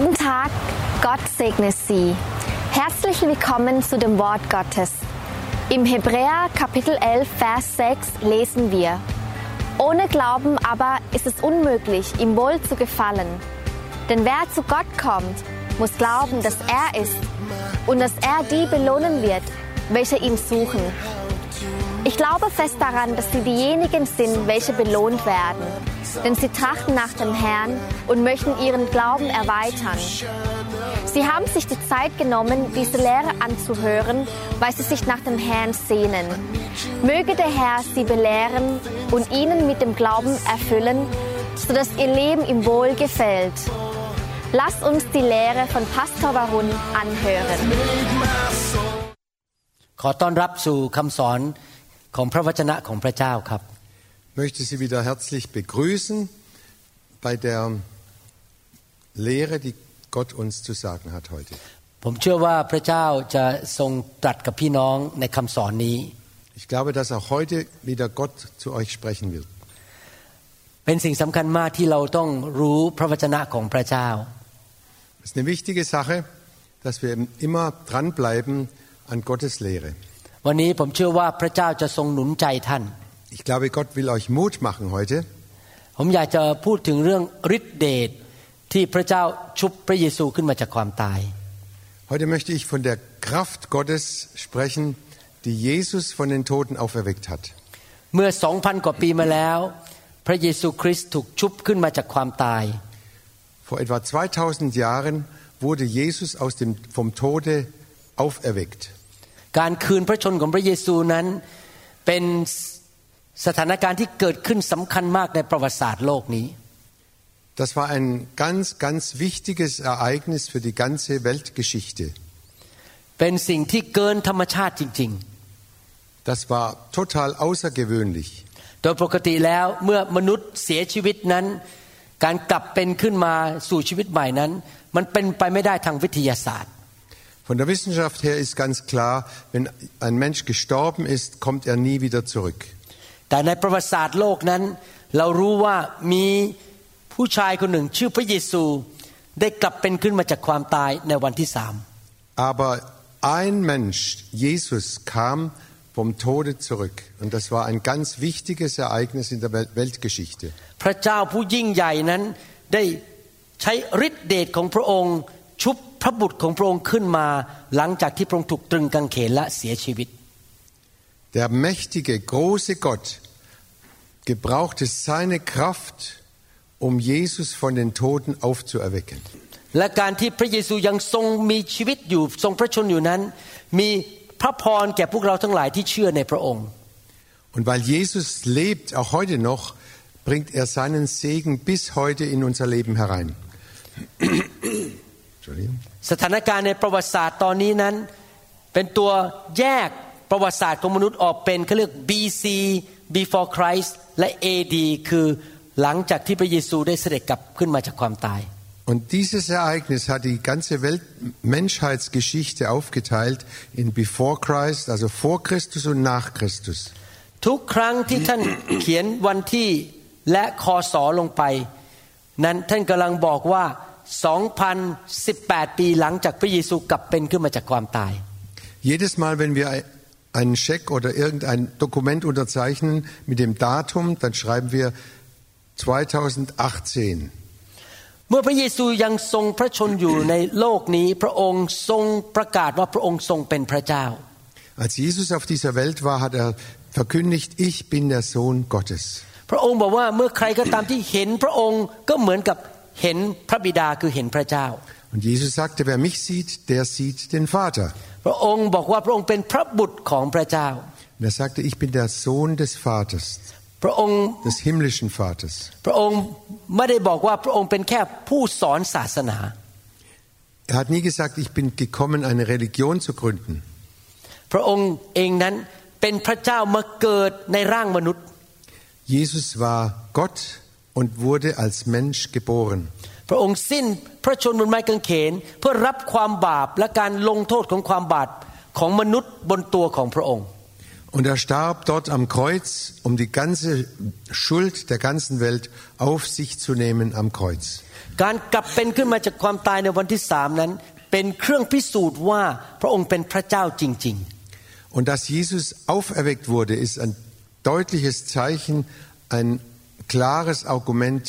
Guten Tag, Gott segne Sie. Herzlich willkommen zu dem Wort Gottes. Im Hebräer Kapitel 11, Vers 6 lesen wir, Ohne Glauben aber ist es unmöglich, ihm wohl zu gefallen. Denn wer zu Gott kommt, muss glauben, dass er ist und dass er die belohnen wird, welche ihn suchen. Ich glaube fest daran, dass sie diejenigen sind, welche belohnt werden. Denn sie trachten nach dem Herrn und möchten ihren Glauben erweitern. Sie haben sich die Zeit genommen, diese Lehre anzuhören, weil sie sich nach dem Herrn sehnen. Möge der Herr sie belehren und ihnen mit dem Glauben erfüllen, sodass ihr Leben ihm wohl gefällt. Lasst uns die Lehre von Pastor Warun anhören. ขอต้อนรับสู่คำสอน ของพระวจนะของพระเจ้าครับ möchte Sie wieder herzlich begrüßen bei der Lehre, die Gott uns zu sagen hat heute. ผมเชื่อว่าพระเจ้าจะทรงตรัสกับพี่น้องในคำสอนนี้ Ich glaube, dass auch heute wieder Gott zu euch sprechen wird. เป็นสิ่งสำคัญมากที่เราต้องรู้พระวจนะของพระเจ้า Es ist eine wichtige Sache, dass wir immer dranbleiben an Gottes Lehre. วันนี้ผมเชื่อว่าพระเจ้าจะทรงหนุนใจท่าน Ich glaube, Gott will euch Mut machen heute. ผมอยากจะพูดถึงเรื่องฤทธิเดชที่พระเจ้าชุบพระเยซูขึ้นมาจากความตาย Heute möchte ich von der Kraft Gottes sprechen, die Jesus von den Toten auferweckt hat. เมื่อสองพันกว่าปีมาแล้ว พระเยซูคริสต์ถูกชุบขึ้นมาจากความตาย Vor etwa 2000 Jahren wurde Jesus aus dem, vom Tode auferweckt. การคืนพระชนของพระเยซูนั้นเป็นสถานการณ์ที่เกิดขึ้นสำคัญมากในประวัติศาสตร์โลกนี้ Das war ein ganz, ganz wichtiges Ereignis für die ganze Weltgeschichte. เป็นสิ่งที่เกินธรรมชาติจริง Das war total außergewöhnlich. ๆโดยปกติแล้วเมื่อมนุษย์เสียชีวิตนั้น การกลับเป็นขึ้นมาสู่ชีวิตใหม่นั้น มันเป็นไปไม่ได้ทางวิทยาศาสตร์ Von der Wissenschaft her ist ganz klar, wenn ein Mensch gestorben ist, kommt er nie wieder zurück. แต่ในประวัติศาสตร์โลกนั้น เรารู้ว่ามีผู้ชายคนหนึ่งชื่อพระเยซู ได้กลับเป็นขึ้นมาจากความตายในวันที่สาม Aber ein Mensch, Jesus, kam vom Tode zurück. Und das war ein ganz wichtiges Ereignis in der Wel- Weltgeschichte. พระเจ้าผู้ยิ่งใหญ่นั้นได้ใช้ฤทธิเดชของพระองค์ ชุบ พระบุตรของพระองค์ขึ้นมา หลังจากที่พระองค์ถูกตรึงกางเขนและเสียชีวิต Der mächtige, große Gott gebrauchte seine Kraft, um Jesus von den Toten aufzuerwecken. และการที่พระเยซูยังทรงมีชีวิตอยู่ทรงพระชนอยู่นั้น มีพระพรแก่พวกเราทั้งหลายที่เชื่อในพระองค์ Und weil Jesus lebt, auch heute noch, bringt er seinen Segen bis heute in unser Leben herein. Entschuldigung. สถานการณ์ในประวัติศาสตร์ตอนนี้นั้น เป็นตัวแยกประวัติศาสตร์ของมนุษย์ออกเป็นเขาเรียก BC before Christ และ AD คือหลังจากที่พระเยซูได้เสด็จกลับขึ้นมาจากความตาย Und dieses Ereignis hat die ganze Welt Menschheitsgeschichte aufgeteilt in Before Christ, also vor Christus und nach Christus. ทุกครั้งที่ท่านเขียนวันที่และคอสอลงไป นั้นท่านกำลังบอกว่า 2,018 ปีหลังจากพระเยซูกลับเป็นขึ้นมาจากความตาย Jedes Mal, wenn wir einen Scheck oder irgendein Dokument unterzeichnen mit dem Datum, dann schreiben wir 2018. เมื่อพระเยซูยังทรงพระชนอยู่ในโลกนี้ พระองค์ทรงประกาศว่าพระองค์ทรงเป็นพระเจ้า Als Jesus auf dieser Welt war, hat er verkündigt, ich bin der Sohn Gottes. พระองค์บอกว่าเมื่อใครก็ตามที่เห็นพระองค์ก็เหมือนกับ เห็นพระบิดาคือเห็นพระเจ้า Und Jesus sagte, wer mich sieht, der sieht den Vater. พระองค์บอกว่าพระองค์เป็นพระบุตรของพระเจ้า Und er sagte, ich bin der Sohn des Vaters, พระองค์ des himmlischen Vaters. พระองค์ไม่ได้บอกว่าพระองค์เป็นแค่ผู้สอนศาสนา Er hat nie gesagt, ich bin gekommen, eine Religion zu gründen. พระองค์เองนั้นเป็นพระเจ้ามาเกิดในร่างมนุษย์ Jesus war Gott und wurde als Mensch geboren. พระองค์สิ้นพระชนม์บนไม้กางเขน เพื่อรับความบาปและการลงโทษของความบาปของมนุษย์บนตัวของพระองค์ Und er starb dort am Kreuz, um die ganze Schuld der ganzen Welt auf sich zu nehmen am Kreuz. การกลับเป็นขึ้นมาจากความตายในวันที่สามนั้น เป็นเครื่องพิสูจน์ว่าพระองค์เป็นพระเจ้าจริง Und dass Jesus auferweckt wurde, ist ein deutliches Zeichen, ein klares Argument.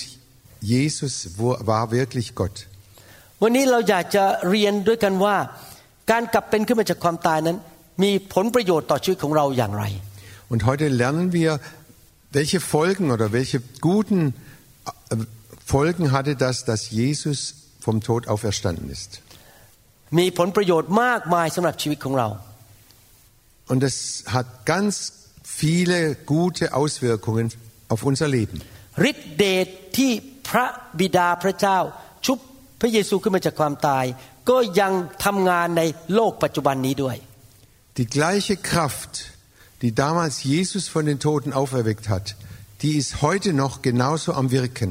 Jesus wo- war wirklich Gott. ๆ วันนี้เราอยากจะเรียนด้วยกันว่า การกลับเป็นขึ้นมาจากความตายนั้น มีผลประโยชน์ต่อชีวิตของเราอย่างไร Und heute lernen wir, welche Folgen oder welche guten äh, Folgen hatte das, dass Jesus vom Tod auferstanden ist. มีผลประโยชน์มากมายสำหรับชีวิตของเรา Und es hat ganz viele gute Auswirkungen auf unser Leben. ฤทธิเดชที่พระบิดาพระเจ้า ชุบพระเยซูขึ้นมาจากความตาย ก็ยังทำงานในโลกปัจจุบันนี้ด้วย Die gleiche Kraft, die damals Jesus von den Toten auferweckt hat, die ist heute noch genauso am Wirken.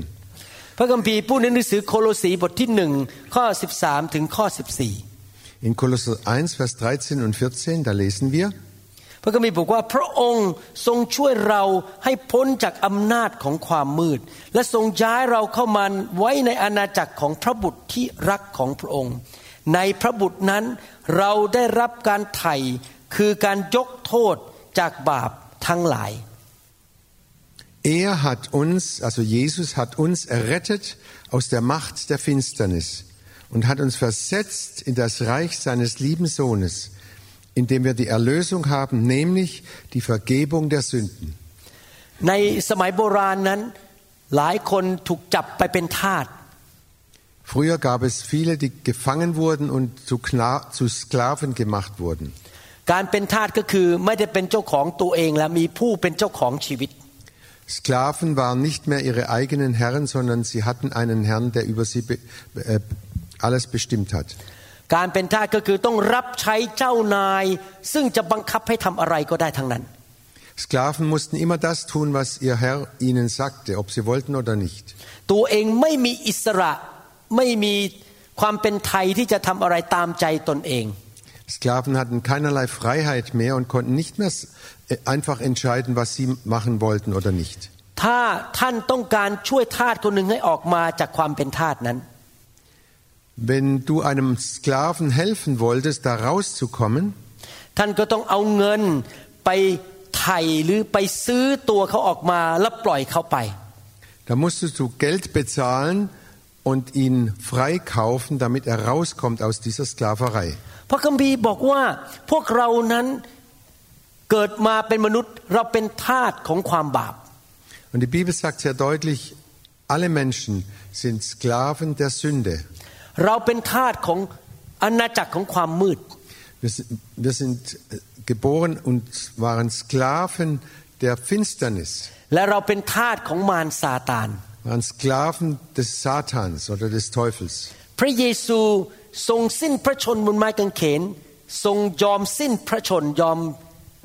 พระคัมภีร์พูดในหนังสือโคโลสีบทที่หนึ่งข้อ 13 ถึงข้อ In Kolosser 1, Vers 13 und 14, da lesen wir, 14 พระคัมภีร์บอกว่าพระองค์ทรงช่วยเราให้พ้นจากอำนาจของความมืด และทรงย้ายเราเข้ามาไว้ในอาณาจักรของพระบุตรที่รักของพระองค์ ในพระบุตรนั้นเราได้รับการไถ่คือการยกโทษจากบาปทั้งหลาย er hat uns, also Jesus hat uns errettet aus der Macht der Finsternis und hat uns versetzt in das Reich seines lieben Sohnes, in dem wir die Erlösung haben, nämlich die Vergebung der Sünden. ในสมัยโบราณนั้น หลายคนถูกจับไปเป็นทาส Früher gab es viele, die gefangen wurden und zu, Kna zu Sklaven gemacht wurden. การเป็นทาสก็คือไม่ได้เป็นเจ้าของตัวเองและมีผู้เป็นเจ้าของชีวิต Sklaven waren nicht mehr ihre eigenen Herren, sondern sie hatten einen Herrn, der über sie be äh, alles bestimmt hat. การเป็นทาสก็คือต้องรับใช้เจ้านาย ซึ่งจะบังคับให้ทำอะไรก็ได้ทั้งนั้น Sklaven mussten immer das tun, was ihr Herr ihnen sagte, ob sie wollten oder nicht. ตัวเองไม่มีอิสระไม่มีความเป็นไทยที่จะทำอะไรตามใจตนเอง Sklaven hatten keinerlei Freiheit mehr und konnten nicht mehr äh, einfach entscheiden, was sie machen wollten oder nicht. ถ้าท่านต้องการช่วยทาสคนหนึ่งให้ออกมาจากความเป็นทาสนั้น Wenn du einem Sklaven helfen wolltest, da rauszukommen, ท่านก็ต้องเอาเงินไปไถ่หรือไปซื้อตัวเขาออกมาแล้วปล่อยเขาไป da musstest du Geld bezahlen und ihn freikaufen, damit er rauskommt aus dieser Sklaverei. พระคัมภีร์บอกว่าพวกเรานั้นเกิดมาเป็นมนุษย์เราเป็นทาสของความบาป Und die Bibel sagt sehr deutlich, alle Menschen sind Sklaven der Sünde. เราเป็นทาสของอาณาจักรของความมืด Wir sind, wir sind äh, geboren und waren Sklaven der Finsternis, และเราเป็นทาสของมารซาตาน waren Sklaven des Satans oder des Teufels. พระเยซูทรงสิ้นพระชนม์บนไม้กางเขน ทรงยอมสิ้นพระชนม์ยอม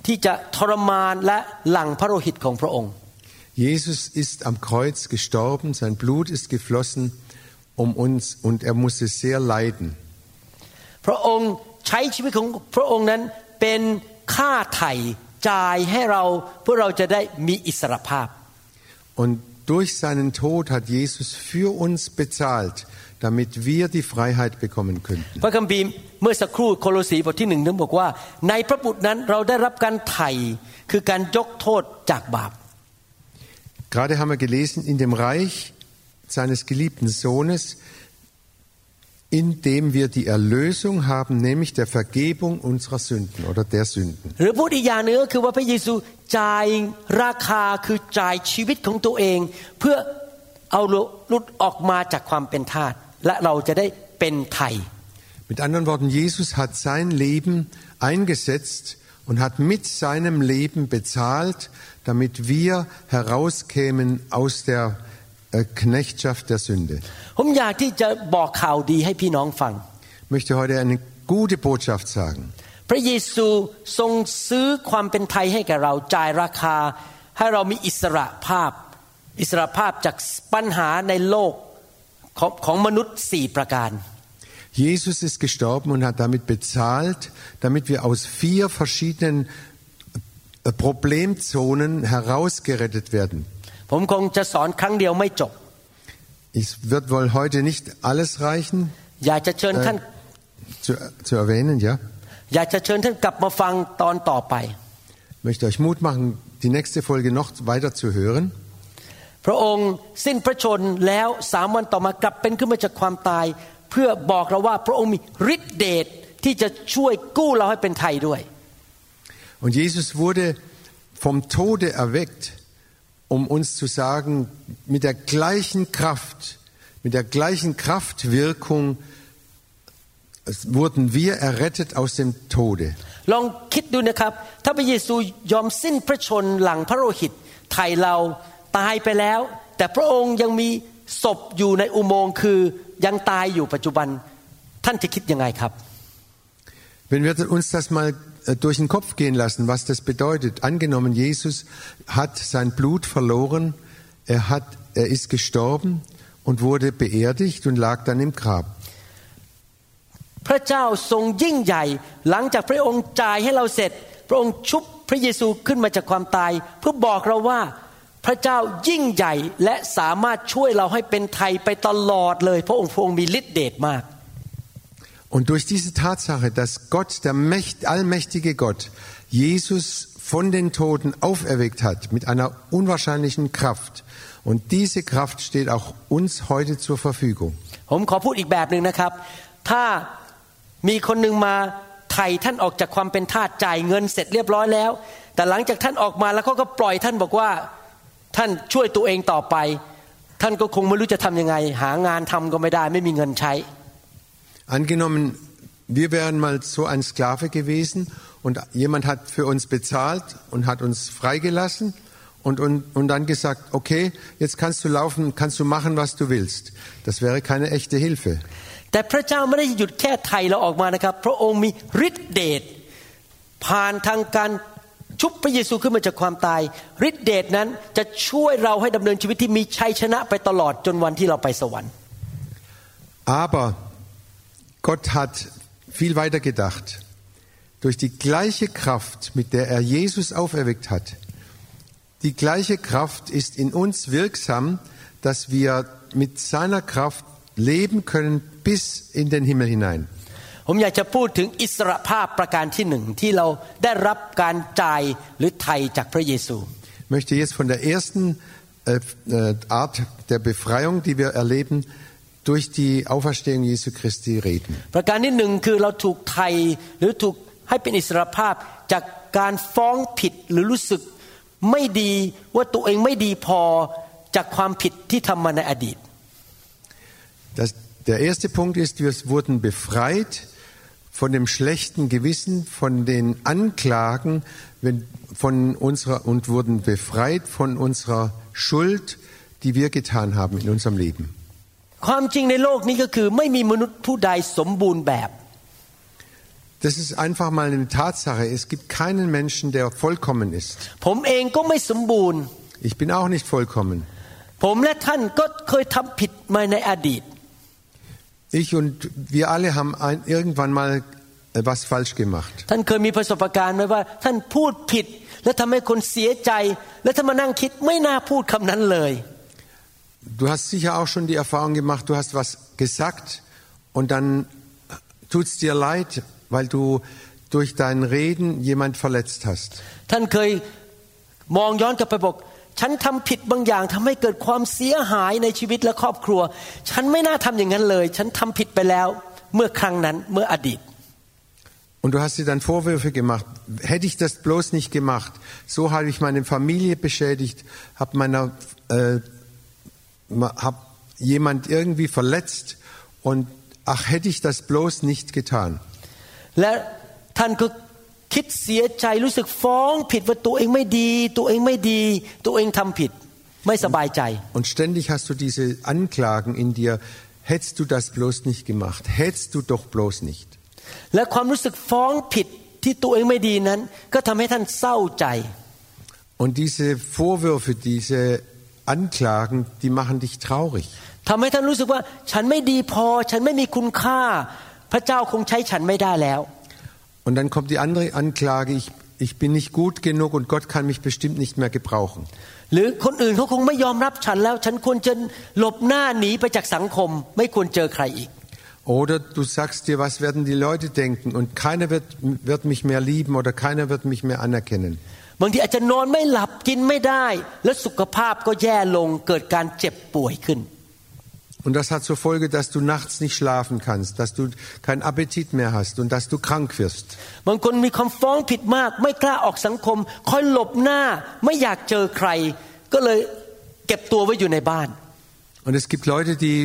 ที่จะทรมานและหลั่งพระโลหิตของพระองค์ Jesus ist am Kreuz gestorben, sein Blut ist geflossen um uns und er musste sehr leiden. พระองค์ใช้ชีวิตของพระองค์นั้นเป็นค่าไถ่จ่ายให้เราเพื่อเราจะได้มีอิสรภาพ Und durch seinen Tod hat Jesus für uns bezahlt, damit wir die Freiheit bekommen könnten. พระคัมภีร์เมื่อสักครู่โคโลสีบทที่หนึ่งนั้นบอกว่า ในพระบุตรนั้นเราได้รับการไถ่คือการยกโทษจากบาป Gerade haben wir gelesen, in dem Reich seines geliebten Sohnes, in dem wir die Erlösung haben, nämlich der Vergebung unserer Sünden oder der Sünden. หรือพูดอีกอย่างหนึงก็คือว่าพระเยซูจ่ายราคาคือจ่ายชีวิตของตัวเอง เพื่อเอาหลุดออกมาจากความเป็นทาสและเราจะได้เป็นไทย Mit anderen Worten, Jesus hat sein Leben eingesetzt und hat mit seinem Leben bezahlt, damit wir herauskämen aus der äh, Knechtschaft der Sünde. ผมอยากที่จะบอกข่าวดีให้พี่น้องฟัง Ich möchte heute eine gute Botschaft sagen. พระเยซูทรงซื้อความเป็นไทยให้แก่เราจ่ายราคา ให้เรามีอิสระภาพ อิสระภาพจากปัญหาในโลกของของมนุษย์สี่ประการ Jesus ist gestorben und hat damit bezahlt, damit wir aus vier verschiedenen äh, Problemzonen herausgerettet werden. ผมคงจะสอนครั้งเดียวไม่จบ Es wird wohl heute nicht alles reichen อยากจะเชิญท่าน zu, zu erwähnen, ja. อยากจะเชิญท่านกลับมาฟังตอนต่อไป Ich möchte euch Mut machen, die nächste Folge noch weiter zu hören. พระองค์สิ้นพระชนม์แล้วสามวันต่อมากลับเป็นขึ้นมาจากความตาย เพื่อบอกเราว่าพระองค์มีฤทธิเดชที่จะช่วยกู้เราให้เป็นไทยด้วย Und Jesus wurde vom Tode erweckt, um uns zu sagen, mit der gleichen Kraft, mit der gleichen Kraftwirkung es wurden wir errettet aus dem Tode. ลองคิดดูนะครับ ถ้าพระเยซูยอมสิ้นพระชนม์หลังพระโลหิตไทยเราตายไปแล้ว แต่พระองค์ยังมีศพอยู่ในอุโมงค์คือยังตายอยู่ปัจจุบัน ท่านจะคิดยังไงครับ Wenn wir uns das mal äh, durch den Kopf gehen lassen, was das bedeutet. Angenommen, Jesus hat sein Blut verloren, er, hat, er ist gestorben und wurde beerdigt und lag dann im Grab. พระเจ้าทรงยิ่งใหญ่ หลังจากพระองค์จ่ายให้เราเสร็จ พระองค์ชุบพระเยซูขึ้นมาจากความตาย เพื่อบอกเราว่าพระเจ้ายิ่งใหญ่และสามารถช่วยเราให้เป็นไทยไปตลอดเลย พระองค์พระองค์มีฤทธิเดชมาก Und durch diese Tatsache, dass Gott, der Mächt, allmächtige Gott, Jesus von den Toten auferweckt hat mit einer unwahrscheinlichen Kraft. Und diese Kraft steht auch uns heute zur Verfügung. ผมขอพูดอีกแบบหนึ่งนะครับ ถ้ามีคนหนึ่งมาไถ่ท่านออกจากความเป็นทาสจ่ายเงินเสร็จเรียบร้อยแล้ว แต่หลังจากท่านออกมาแล้วเขาก็ปล่อยท่านบอกว่าท่านช่วยตัวเองต่อไป ท่านก็คงไม่รู้จะทำยังไง หางานทำก็ไม่ได้ ไม่มีเงินใช้ Angenommen, wir wären mal so ein Sklave gewesen und jemand hat für uns bezahlt und hat uns freigelassen und, und, und dann gesagt, okay, jetzt kannst du laufen, kannst du machen, was du willst. Das wäre keine echte Hilfe. แต่พระเจ้าไม่ได้หยุดแค่ไถ่เราออกมานะครับ พระองค์มีฤทธิเดชผ่านทางการชุบพระเยซูขึ้นมาจากความตายฤทธิเดชนั้นจะช่วยเราให้ดำเนินชีวิตที่มีชัยชนะไปตลอดจนวันที่เราไปสวรรค์ Aber Gott hat viel weiter gedacht. Durch die gleiche Kraft, mit der er Jesus auferweckt hat, die gleiche Kraft ist in uns wirksam, dass wir mit seiner Kraft leben können bis in den Himmel hinein. ผมอยากจะพูดถึงอิสรภาพประการที่หนึ่งที่เราได้รับการจ่ายหรือไถ่จากพระเยซู Ich möchte jetzt von der ersten äh, äh, Art der Befreiung, die wir erleben, durch die Auferstehung Jesu Christi reden. ประการที่หนึ่งคือเราถูกไถ่หรือถูกให้เป็นอิสรภาพจากการฟ้องผิดหรือรู้สึกไม่ดีว่าตัวเองไม่ดีพอจากความผิดที่ทำมาในอดีต Das, der erste Punkt ist, wir wurden befreit von dem schlechten Gewissen, von den Anklagen wenn, von unserer, und wurden befreit von unserer Schuld, die wir getan haben in unserem Leben. ความจริงในโลกนี้ก็คือไม่มีมนุษย์ผู้ใดสมบูรณ์แบบ Das ist einfach mal eine Tatsache. Es gibt keinen Menschen, der vollkommen ist. ผมเองก็ไม่สมบูรณ์ Ich bin auch nicht vollkommen. ผมและท่านก็เคยทำผิดมาในอดีต Ich und wir alle haben ein, irgendwann mal äh, was falsch gemacht. Du hast sicher auch schon die Erfahrung gemacht, du hast was gesagt und dann tut es dir leid, weil du durch dein Reden jemand verletzt hast. ท่านเคยมองย้อนกลับไปบอก ฉันทำผิดบางอย่างทำให้เกิดความเสียหายในชีวิตและครอบครัว ฉันไม่น่าทำอย่างนั้นเลย ฉันทำผิดไปแล้วเมื่อครั้งนั้นเมื่ออดีต Und du hast dir dann Vorwürfe gemacht. Hätte ich das bloß nicht gemacht, so habe ich meine Familie beschädigt, habe meiner, äh, hab jemand irgendwie verletzt und ach, hätte ich das bloß nicht getan. และท่านก็คิดเสียใจรู้สึกฟ้องผิดว่าตัวเองไม่ดี ตัวเองไม่ดี ตัวเองทำผิด ไม่สบายใจ Und ständig hast du diese Anklagen in dir, hättest du das bloß nicht gemacht, hättest du doch bloß nicht. และความรู้สึกฟ้องผิดที่ตัวเองไม่ดีนั้น ก็ทำให้ท่านเศร้าใจ Und diese Vorwürfe, diese Anklagen, die machen dich traurig. ทำให้ท่านรู้สึกว่าฉันไม่ดีพอ ฉันไม่มีคุณค่า พระเจ้าคงใช้ฉันไม่ได้แล้ว Und dann kommt die andere Anklage, ich ich bin nicht gut genug und Gott kann mich bestimmt nicht mehr gebrauchen. หรือคนอื่นเขาคงไม่ยอมรับฉันแล้ว ฉันควรจะหลบหน้าหนีไปจากสังคม ไม่ควรเจอใครอีก Oder du sagst dir, was werden die Leute denken und keiner wird, wird mich mehr lieben oder keiner wird mich mehr anerkennen. บางทีอาจจะนอนไม่หลับกินไม่ได้ และสุขภาพก็แย่ลงเกิดการเจ็บป่วยขึ้น Und das hat zur Folge, dass du nachts nicht schlafen kannst, dass du keinen Appetit mehr hast und dass du krank wirst. บางคนมีความฟ้องผิดมาก ไม่กล้าออกสังคม คอยหลบหน้า ไม่อยากเจอใคร ก็เลยเก็บตัวไว้อยู่ในบ้าน Und es gibt Leute, die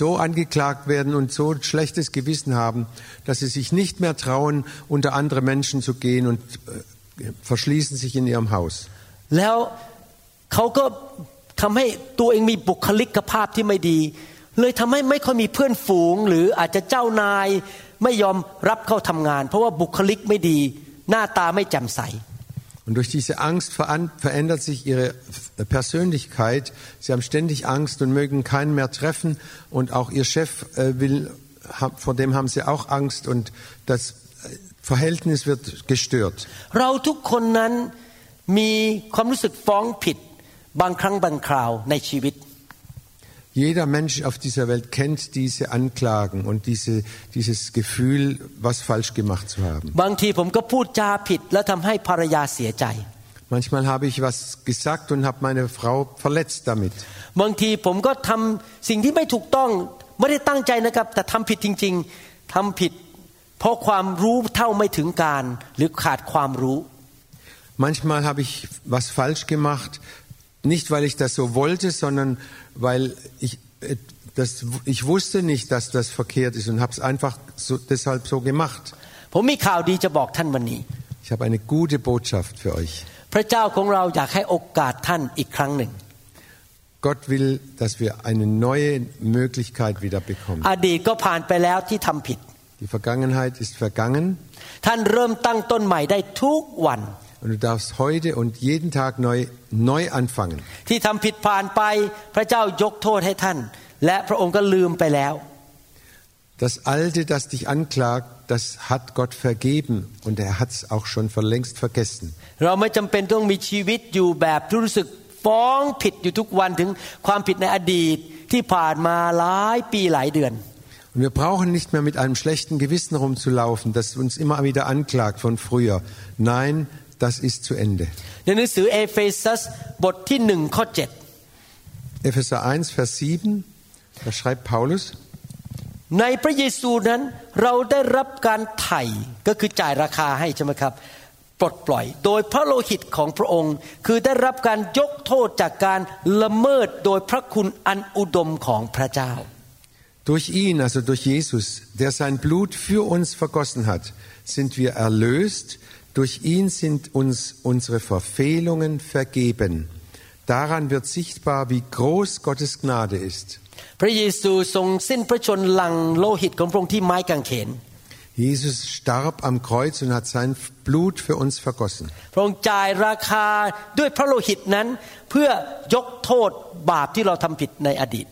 so angeklagt werden und so ein schlechtes Gewissen haben, dass sie sich nicht mehr trauen, unter andere Menschen zu gehen und äh, verschließen sich in ihrem Haus. แล้วเขาก็ทำให้ตัวเองมีบุคลิกภาพที่ไม่ดี เลยทำให้ไม่ค่อยมีเพื่อนฝูง หรืออาจจะเจ้านายไม่ยอมรับเข้าทำงาน เพราะว่าบุคลิกไม่ดี หน้าตาไม่แจ่มใส Und durch diese Angst veran- verändert sich ihre Persönlichkeit. Sie haben ständig Angst und mögen keinen mehr treffen. Und auch ihr Chef äh, will, ha- vor dem haben sie auch Angst. Und das äh, Verhältnis wird gestört. Jeder Mensch auf dieser Welt kennt diese Anklagen und diese, dieses Gefühl, was falsch gemacht zu haben. Manchmal habe ich was gesagt und habe meine Frau verletzt damit. Manchmal habe ich was gesagt und habe meine Frau verletzt damit. เพราะความรู้เท่าไม่ถึงการ หรือขาดความรู้ Manchmal habe ich was falsch gemacht, nicht weil ich das so wollte, sondern weil ich, äh, das, ich wusste nicht, dass das verkehrt ist und habe es einfach so, deshalb so gemacht. ผมมีข่าวดีจะบอกท่านวันนี้ Ich habe eine gute Botschaft für euch. พระเจ้าของเราอยากให้โอกาสท่านอีกครั้งหนึ่ง Gott will, dass wir eine neue Möglichkeit wieder bekommen. อดีตก็ผ่านไปแล้วที่ทำผิด Die Vergangenheit ist vergangen ท่านเริ่มตั้งต้นใหม่ได้ทุกวัน und du darfst heute und jeden Tag neu, neu anfangen. ที่ทำผิดผ่านไปพระเจ้ายกโทษให้ท่าน และพระองค์ก็ลืมไปแล้ว Das Alte, das dich anklagt, das hat Gott vergeben und er hat es auch schon vor längst vergessen. เราไม่จำเป็นต้องมีชีวิตอยู่แบบที่รู้สึกฟ้องผิดอยู่ทุกวันถึงความผิดในอดีตที่ผ่านมาหลายปีหลายเดือน Und wir brauchen nicht mehr mit einem schlechten Gewissen rumzulaufen, das uns immer wieder anklagt von früher. Nein, das ist zu Ende. ในหนังสือเอเฟซัสบทที่หนึ่งข้อเจ็ด Epheser 1, Vers 7, da schreibt Paulus, ในพระเยซูนั้นเราได้รับการไถ่ก็คือจ่ายราคาให้ใช่ไหมครับ ปลดปล่อย โดยพระโลหิตของพระองค์ คือได้รับการยกโทษจากการละเมิดโดยพระคุณอันอุดมของพระเจ้า durch ihn, also durch Jesus, der sein Blut für uns vergossen hat, sind wir erlöst. Durch ihn sind uns unsere Verfehlungen vergeben. Daran wird sichtbar, wie groß Gottes Gnade ist. พระเยซูทรงสิ้นพระชนม์หลังโลหิตของพระองค์ที่ไม้กางเขน Jesus starb am Kreuz und hat sein Blut für uns vergossen. พระองค์จ่ายราคาด้วยพระโลหิตนั้น เพื่อยกโทษบาปที่เราทำผิดในอดีต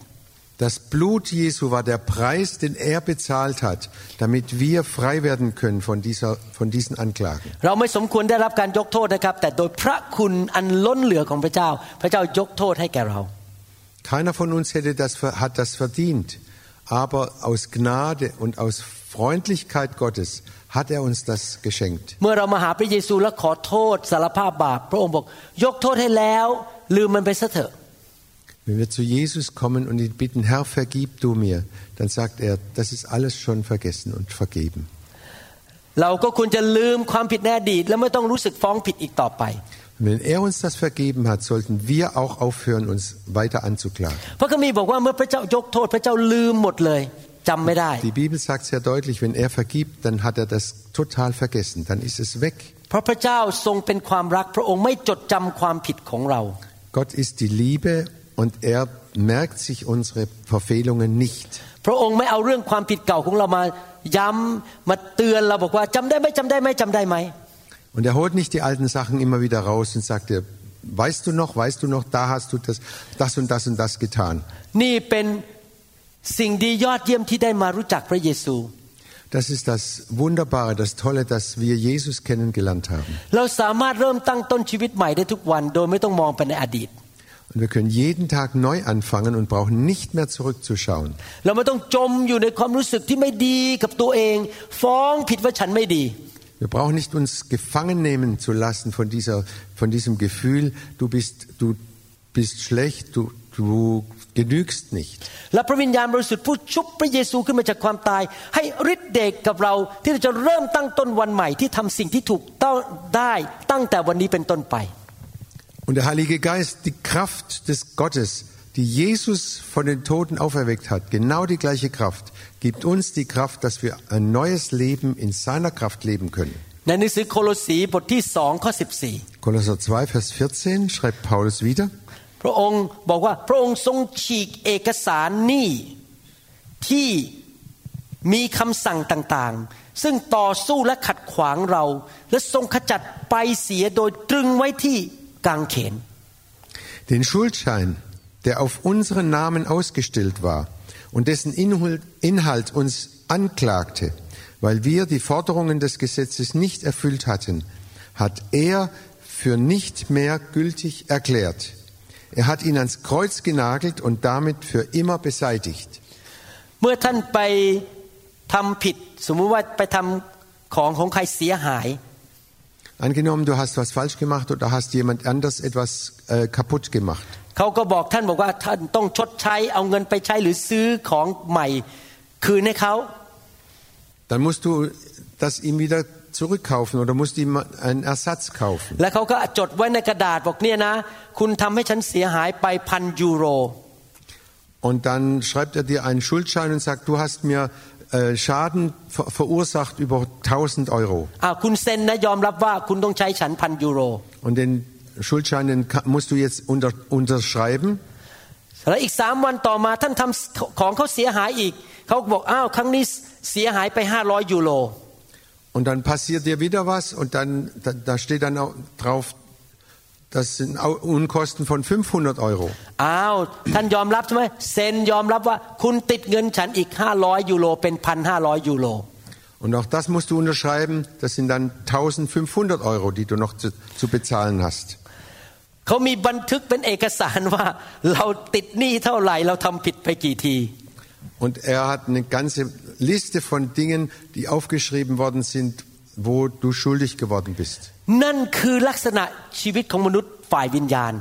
das Blut Jesu war der Preis, den er bezahlt hat, damit wir frei werden können von, dieser, von diesen Anklagen. Keiner von uns hätte das, hat das verdient, aber aus Gnade und aus Freundlichkeit Gottes hat er uns das geschenkt. Wenn wir zu Jesus kommen und ihn bitten, Herr, vergib du mir, dann sagt er, das ist alles schon vergessen und vergeben. เราก็ควรจะลืมความผิดในอดีต และไม่ต้องรู้สึกฟ้องผิดอีกต่อไป Und wenn er uns das vergeben hat, sollten wir auch aufhören, uns weiter anzuklagen. พระคัมภีร์บอกว่าเมื่อพระเจ้ายกโทษ พระเจ้าลืมหมดเลยจำไม่ได้ Die Bibel sagt sehr deutlich, wenn er vergibt, dann hat er das total vergessen, dann ist es weg. เพราะพระเจ้าทรงเป็นความรัก พระองค์ไม่จดจำความผิดของเรา Gott ist die Liebe und er merkt sich unsere Verfehlungen nicht. พระองค์ไม่เอาเรื่องความผิดเก่าของเรามาย้ำมาเตือนเราบอกว่าจำได้ไหมจำได้ไหมจำได้ไหม Und er holt nicht die alten Sachen immer wieder raus und sagt dir, weißt du noch, weißt du noch, da hast du das, das und das und das getan. นี่เป็นสิ่งดียอดเยี่ยมที่ได้มารู้จักพระเยซู Das ist das Wunderbare, das Tolle, dass wir Jesus kennengelernt haben. เราสามารถเริ่มตั้งต้นชีวิตใหม่ได้ทุกวัน โดยไม่ต้องมองไปในอดีต Und wir können jeden Tag neu anfangen und brauchen nicht mehr zurückzuschauen. เราไม่ต้องจมอยู่ในความรู้สึกที่ไม่ดีกับตัวเอง ฟ้องผิดว่าฉันไม่ดี Wir brauchen nicht uns gefangen nehmen zu lassen von, dieser, von diesem Gefühl, du bist, du bist schlecht, du, du genügst nicht. และพระวิญญาณบริสุทธิ์ผู้ชุบพระเยซูขึ้นมาจากความตาย ให้ฤทธิ์เดชกับเราที่เราจะเริ่มตั้งต้นวันใหม่ที่ทำสิ่งที่ถูกต้องได้ตั้งแต่วันนี้เป็นต้นไป Und der Heilige Geist, die Kraft des Gottes, die Jesus von den Toten auferweckt hat, genau die gleiche Kraft, gibt uns die Kraft, dass wir ein neues Leben in seiner Kraft leben können. ในหนังสือโคโลสีบทที่สองข้อ14 Kolosser 2, Vers 14 schreibt Paulus wieder, พระองค์บอกว่าพระองค์ทรงฉีกเอกสารหนี้ที่มีคำสั่งต่างๆ ซึ่งต่อสู้และขัดขวางเรา และทรงขจัดไปเสียโดยตรึงไว้ที่ กางเขน den Schuldschein, der auf unseren Namen ausgestellt war und dessen Inhalt Inhalt uns anklagte, weil wir die Forderungen des Gesetzes nicht erfüllt hatten, hat er für nicht mehr gültig erklärt. Er hat ihn ans Kreuz genagelt und damit für immer beseitigt. เมื่อท่านไปทำผิด สมมุติว่าไปทำของของใครเสียหาย Angenommen, du hast was falsch gemacht oder hast jemand anders etwas äh, kaputt gemacht. เขาก็บอกท่านบอกว่าท่านต้องชดใช้เอาเงินไปใช้หรือซื้อของใหม่คืนให้เขา Dann musst du das ihm wieder zurückkaufen oder musst ihm einen Ersatz kaufen. และเขาก็จดไว้ในกระดาษบอกเนี่ยนะ คุณทำให้ฉันเสียหายไปพันยูโร Und dann schreibt er dir einen Schuldschein und sagt, du hast mir äh, Schaden ver verursacht über 1000 Euro. อ้าวคุณเซ็นนะยอมรับว่าคุณต้องใช้ฉันพันยูโร Und den Schuldschein den ka- musst du jetzt unter, unterschreiben. แล้วอีกสามวันต่อมาท่านทำของเขาเสียหายอีก เขาก็บอกอ้าวครั้งนี้เสียหายไปห้าร้อยยูโร Und dann passiert dir wieder was und dann da, da steht dann auch drauf, das sind Au- Unkosten von 500 Euro. อ้าวท่านยอมรับใช่ไหมเซ็นยอมรับว่าคุณติดเงินฉันอีกห้าร้อยยูโรเป็นพันห้าร้อยยูโร Und auch das musst du unterschreiben. Das sind dann 1500 Euro, die du noch zu, zu bezahlen hast. เขามีบันทึกเป็นเอกสารว่าเราติดหนี้เท่าไหร่เราทำผิดไปกี่ที Und er hat eine ganze Liste von Dingen, die aufgeschrieben worden sind, wo du schuldig geworden bist. นั่นคือลักษณะชีวิตของมนุษย์ฝ่ายวิญญาณ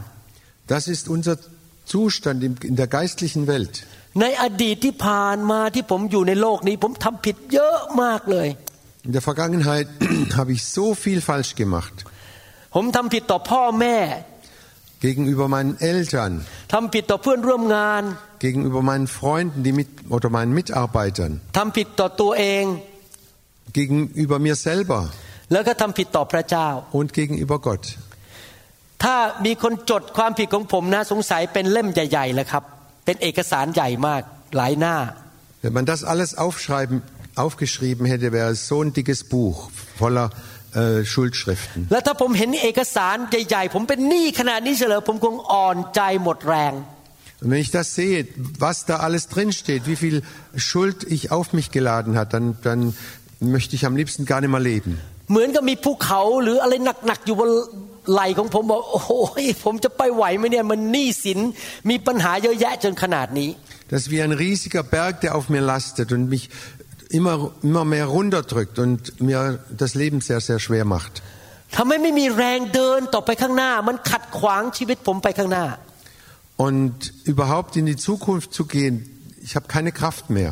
Das ist unser Zustand in, in der geistlichen Welt. ในอดีตที่ผ่านมาที่ผมอยู่ในโลกนี้ ผมทำผิดเยอะมากเลย In der Vergangenheit habe ich so viel falsch gemacht. ผมทำผิดต่อพ่อแม่ Gegenüber meinen Eltern, ทำผิดต่อเพื่อนร่วมงาน gegenüber meinen Freunden die mit, oder meinen Mitarbeitern, gegenüber mir selber แล้วก็ทำผิดต่อพระเจ้า und gegenüber Gott. ถ้ามีคนจดความผิดของผมนะสงสัยเป็นเล่มใหญ่ๆเลยครับ เป็นเอกสารใหญ่มากหลายหน้า Wenn man das alles aufschreiben, aufgeschrieben hätte, wäre es so ein dickes Buch voller äh, Schuldschriften. แล้วถ้าผมเห็นเอกสารใหญ่ๆ ผมเป็นหนี้ขนาดนี้เฉลยผมคงอ่อนใจหมดแรง Und wenn ich das sehe, was da alles drinsteht, wie viel Schuld ich auf mich geladen hat, dann, dann möchte ich am liebsten gar nicht mehr leben. เหมือนกับมีภูเขาหรืออะไรหนักๆอยู่บนไหล่ของผมบอกโอ้โหผมจะไปไหวไหมเนี่ยมันหนี้สินมีปัญหาเยอะแยะจนขนาดนี้ Das ist wie ein riesiger Berg, der auf mir lastet und mich immer, immer mehr runterdrückt und mir das Leben sehr, sehr schwer macht. ทำให้ไม่มีแรงเดินต่อไปข้างหน้า มันขัดขวางชีวิตผมไปข้างหน้า Und überhaupt in die Zukunft zu gehen, ich habe keine Kraft mehr.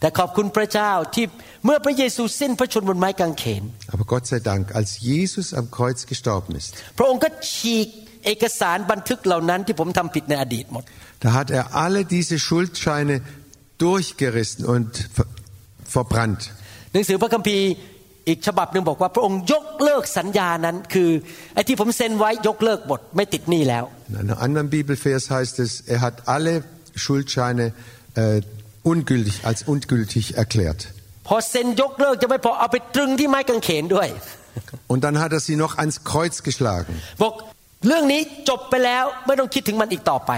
แต่ขอบคุณพระเจ้าที่เมื่อพระเยซูสิ้นพระชนม์บนไม้กางเขน Aber Gott sei Dank als Jesus am Kreuz gestorben ist พระองค์ก็ฉีกเอกสารบันทึกเหล่านั้นที่ผมทำผิดในอดีตหมด Da hat er alle diese Schuldscheine durchgerissen und verbrannt หนังสือพระคัมภีร์อีกฉบับหนึ่งบอกว่าพระองค์ยกเลิกสัญญานั้นคือไอ้ที่ผมเซ็นไว้ยกเลิกหมดไม่ติดหนี้แล้ว In einem anderen Bibelvers heißt es er hat alle Schuldscheine äh, ungültig, als ungültig erklärt. พอเซ็นยกเลิกจะไม่พอเอาไปตรึงที่ไม้กางเขนด้วย Und dann hat er sie noch ans Kreuz geschlagen. บอกเรื่องนี้จบไปแล้วไม่ต้องคิดถึงมันอีกต่อไป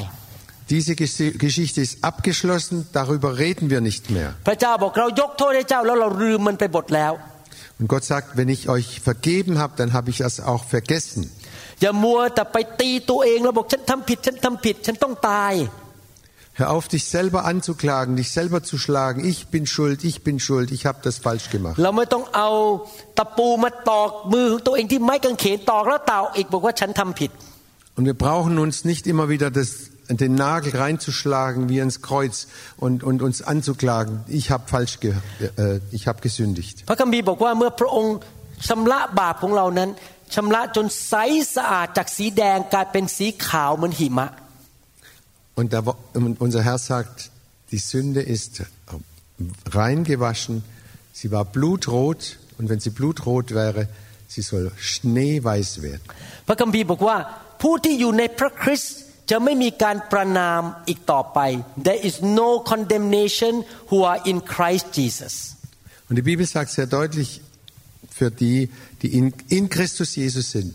Diese Gesch- Geschichte ist abgeschlossen, darüber reden wir nicht mehr. พระเจ้าบอกเรายกโทษให้เจ้าแล้วเราลืมมันไปหมดแล้ว Und Gott sagt, wenn ich euch vergeben habe, dann habe ich das auch vergessen. อย่ามัวแต่ไปตีตัวเองแล้วบอกฉันทำผิด ฉันทำผิด ฉันต้องตาย Hör auf, dich selber anzuklagen, dich selber zu schlagen. Ich bin schuld, ich bin schuld, ich habe das falsch gemacht. เราไม่ต้องเอาตะปูมาตอกมือของตัวเองที่ไม้กางเขนตอกแล้วตอกอีกบอกว่าฉันทำผิด Und wir brauchen uns nicht immer wieder das, den Nagel reinzuschlagen wie ins Kreuz und, und uns anzuklagen. Ich habe falsch, ge, äh, ich habe gesündigt. พระคัมภีร์บอกว่าเมื่อพระองค์ชำระบาปของเรานั้นชำระจนใสสะอาดจากสีแดงกลายเป็นสีขาวเหมือนหิมะ Und, da, und unser Herr sagt, die Sünde ist rein gewaschen. Sie war blutrot und wenn sie blutrot wäre, sie soll schneeweiß werden. พระคัมภีร์บอกว่า ผู้ที่อยู่ในพระคริสต์จะไม่มีการประนามอีกต่อไป There is no condemnation who are in Christ Jesus Und die Bibel sagt sehr deutlich, für die, die in, in Christus Jesus sind,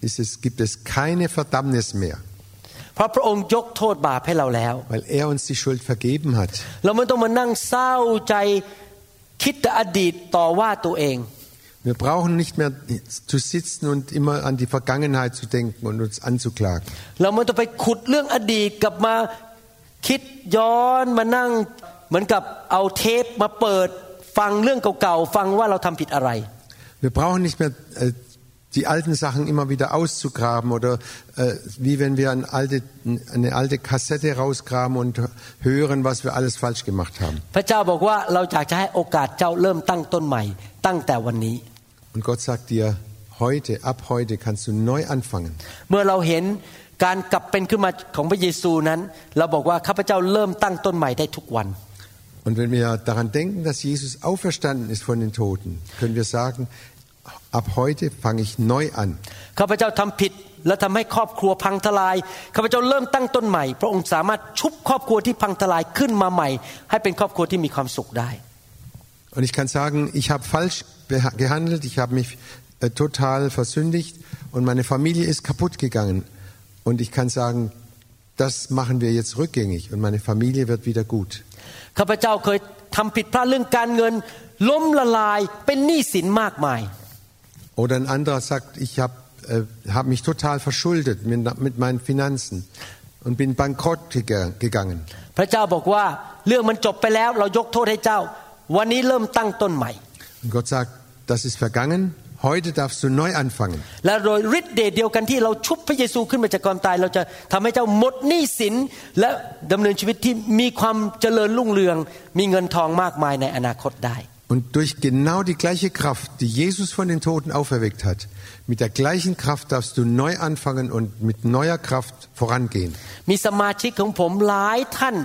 ist es, gibt es keine Verdammnis mehr, เ พราะพระองค์ยกโทษบาปให้เราแล้ว weil er uns die Schuld vergeben hat. เราไม่ต้องมานั่งเศร้าใจคิดแต่อดีตต่อว่าตัวเอง Wir brauchen nicht mehr zu sitzen und immer an die Vergangenheit zu denken und uns anzuklagen. เราไม่ต้องไปขุดเรื่องอดีตกลับมาคิดย้อนมานั่งเหมือนกับเอาเทปมาเปิดฟังเรื่องเก่าๆฟังว่าเราทำผิดอะไร Wir brauchen nicht mehr äh, die alten Sachen immer wieder auszugraben oder äh, wie wenn wir eine alte, eine alte Kassette rausgraben und hören, was wir alles falsch gemacht haben. พระเจ้าบอกว่าเราอยากจะให้โอกาสเจ้าเริ่มตั้งต้นใหม่ ตั้งแต่วันนี้ Und Gott sagt dir, heute, ab heute kannst du neu anfangen. เมื่อเราเห็นการกลับเป็นขึ้นมาของพระเยซูนั้น เราบอกว่าข้าพเจ้าเริ่มตั้งต้นใหม่ได้ทุกวัน Und wenn wir daran denken, dass Jesus auferstanden ist von den Toten, können wir sagen, ab heute fange ich neu an. ข้าพเจ้าทำผิด และทำให้ครอบครัวพังทลายข้าพเจ้าเริ่มตั้งต้นใหม่ พระองค์สามารถชุบครอบครัวที่พังทลายขึ้นมาใหม่ ให้เป็นครอบครัวที่มีความสุขได้ Und ich kann sagen, ich habe falsch beha- gehandelt, ich habe mich äh, total versündigt und meine Familie ist kaputt gegangen. Und ich kann sagen, das machen wir jetzt rückgängig und meine Familie wird wieder gut. ข้าพเจ้าเคยทำผิดพลาดเรื่องการเงิน ล้มละลายเป็นหนี้สินมากมาย Oder ein anderer sagt, ich habe äh, hab mich total verschuldet mit, mit meinen Finanzen und bin bankrott gega- gegangen. พระเจ้าบอกว่าเรื่องมันจบไปแล้ว เรายกโทษให้เจ้า วันนี้เริ่มตั้งต้นใหม่ Und Gott sagt, das ist vergangen, heute darfst du neu anfangen. และโดยฤทธิ์เดชเดียวกันที่เราชุบพระเยซูขึ้นมาจากความตาย เราจะทำให้เจ้าหมดหนี้สิน และดำเนินชีวิตที่มีความเจริญรุ่งเรือง มีเงินทองมากมายในอนาคตได้ Und durch genau die gleiche Kraft, die Jesus von den Toten auferweckt hat, mit der gleichen Kraft darfst du neu anfangen und mit neuer Kraft vorangehen. มีสมาชิกของผมหลายท่าน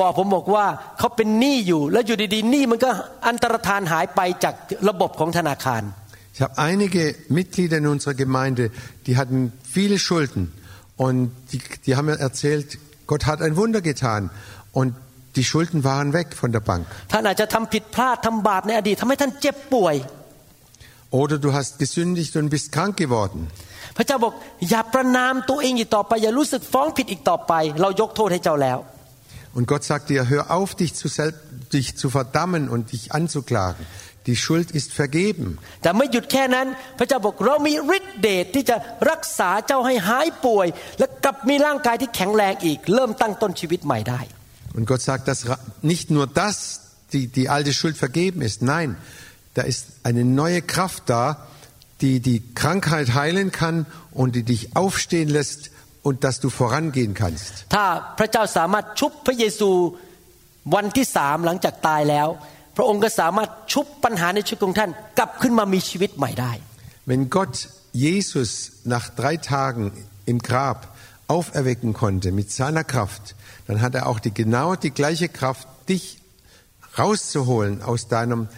บอกผมบอกว่าเขาเป็นหนี้อยู่ แล้วอยู่ดีๆหนี้มันก็อันตรธานหายไปจากระบบของธนาคาร Ich habe einige Mitglieder in unserer Gemeinde, die hatten viele Schulden und die, die haben mir erzählt, Gott hat ein Wunder getan und die Schulden waren weg von der Bank. ท่านอาจจะทำผิดพลาดทำบาปในอดีตทำให้ท่านเจ็บป่วย Oder du hast gesündigt und bist krank geworden. พระเจ้าบอกอย่าประนามตัวเองอีกต่อไป อย่ารู้สึกฟ้องผิดอีกต่อไป เรายกโทษให้เจ้าแล้ว Und Gott sagt dir, hör auf, dich zu, sel- dich zu verdammen und dich anzuklagen. Die Schuld ist vergeben. แต่ไม่หยุดแค่นั้น พระเจ้าบอกเรามีฤทธิ์เดชที่จะรักษาเจ้าให้หายป่วย และกลับมีร่างกายที่แข็งแรงอีก เริ่มตั้งต้นชีวิตใหม่ได้ und Gott sagt, dass nicht nur das, die, die alte Schuld vergeben ist. Nein, da ist eine neue Kraft da, die die Krankheit heilen kann und die dich aufstehen lässt und dass du vorangehen kannst. Wenn Gott Jesus nach drei Tagen im Grab auferwecken konnte mit seiner Kraft, dann hat er auch die genau die gleiche Kraft, dich rauszuholen aus deinem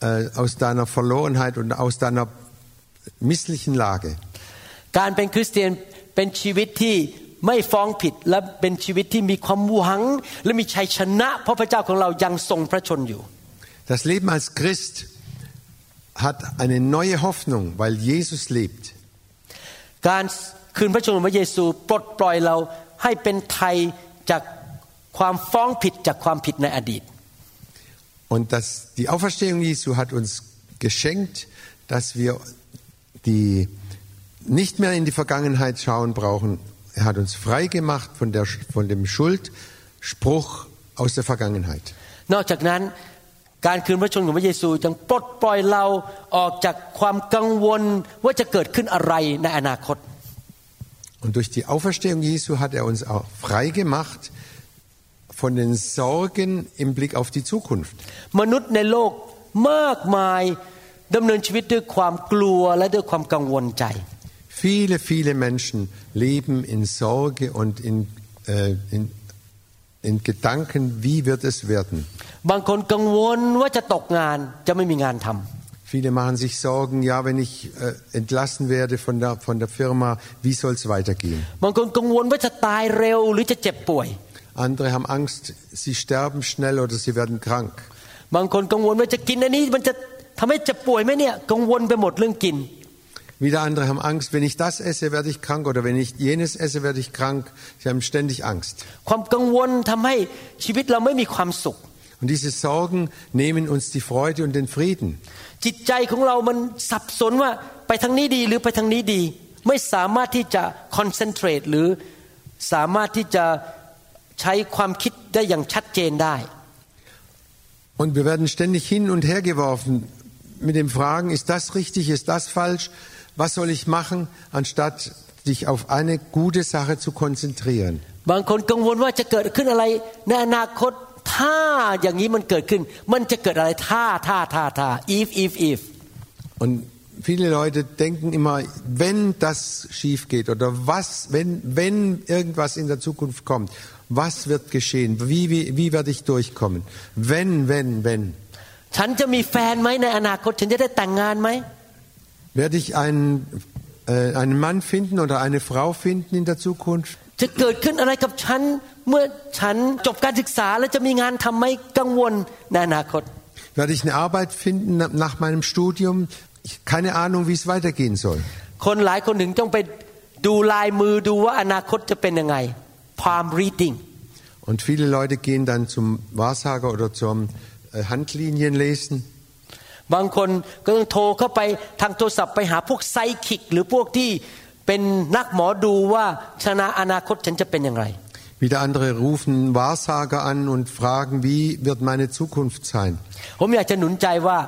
äh, aus deiner Verlorenheit und aus deiner misslichen Lage. การเป็นคริสเตียนเป็นชีวิตที่ไม่ฟ้องผิด และเป็นชีวิตที่มีความหวัง และมีชัยชนะ เพราะพระเจ้าของเรายังทรงพระชนอยู่ Das Leben als Christ hat eine neue Hoffnung, weil Jesus lebt. การ คืนพระชนของพระเยซูปลดปล่อยเราให้เป็นไทยจาก ความฟ้องผิดจากความผิดในอดีต Und das, die Auferstehung Jesu hat uns geschenkt, dass wir die nicht mehr in die Vergangenheit schauen brauchen. Er hat uns frei gemacht von, der, von dem Schuldspruch aus der Vergangenheit. นอกจากนั้นการคืนพระชนของพระเยซูยังปลดปล่อยเราออกจากความกังวลว่าจะเกิดขึ้นอะไรในอนาคต Und durch die Auferstehung Jesu hat er uns auch frei gemacht von den Sorgen im Blick auf die Zukunft. มนุษย์ในโลกมากมายดำเนินชีวิตด้วยความกลัวและด้วยความกังวลใจ Viele, viele Menschen leben in Sorge und in, äh, in, in Gedanken, wie wird es werden. บางคนกังวลว่าจะตกงานจะไม่มีงานทำ Viele machen sich Sorgen, ja, wenn ich äh, entlassen werde von der, von der Firma, wie soll es weitergehen? บางคนกังวลว่าจะตายเร็วหรือจะเจ็บป่วย Andere haben Angst, sie sterben schnell oder sie werden krank. บางคนกังวลว่าจะกินอันนี้มันจะทำให้เจ็บป่วยไหมเนี่ยกังวลไปหมดเรื่องกิน Wieder andere haben Angst, wenn ich das esse, werde ich krank oder wenn ich jenes esse, werde ich krank. Sie haben ständig Angst. ความกังวลทำให้ชีวิตเราไม่มีความสุข Und diese Sorgen nehmen uns die Freude und den Frieden. จิตใจของเรามันสับสนว่าไปทางนี้ดีหรือไปทางนี้ดี ไม่สามารถที่จะ concentrate หรือสามารถที่จะใช้ความคิดได้อย่างชัดเจนได้ Und wir werden ständig hin und her geworfen mit dem Fragen, ist das richtig, ist das falsch, was soll ich machen, anstatt dich auf eine gute Sache zu konzentrieren. บางคนกังวลว่าจะเกิดขึ้นอะไรในอนาคต ถ้าอย่างนี้มันเกิดขึ้น มันจะเกิดอะไรถ้าถ้าถ้าถ้า if if if Und viele Leute denken immer, wenn das schief geht oder was, wenn, wenn irgendwas in der Zukunft kommt, was wird geschehen, wie, wie, wie werde ich durchkommen, wenn, wenn, wenn. ฉันจะมีแฟนไหมในอนาคต ฉันจะได้แต่งงานไหม Werde ich einen, äh, einen Mann finden oder eine Frau finden in der Zukunft? จะเกิดขึ้นอะไรกับฉัน เมื่อฉันจบการศึกษาแล้วจะมีงานทำไหมกังวลในอนาคต Werde ich eine Arbeit finden na- nach meinem Studium? Ich, keine Ahnung, wie es weitergehen soll. คนหลายคนถึงต้องไปดูลายมือดูว่าอนาคตจะเป็นยังไง palm reading Und viele Leute gehen dann zum Wahrsager oder zum äh, Handlinien lesen. บางคนก็ต้องโทรเข้าไปทางโทรศัพท์ไปหาพวกไซคิก หรือพวกที่ เป็นนักหมอดูว่าชนะอนาคตฉันจะเป็นอย่างไร Wieder andere rufen Wahrsager an und fragen, wie wird meine Zukunft sein? ผมอยากจะหนุนใจว่า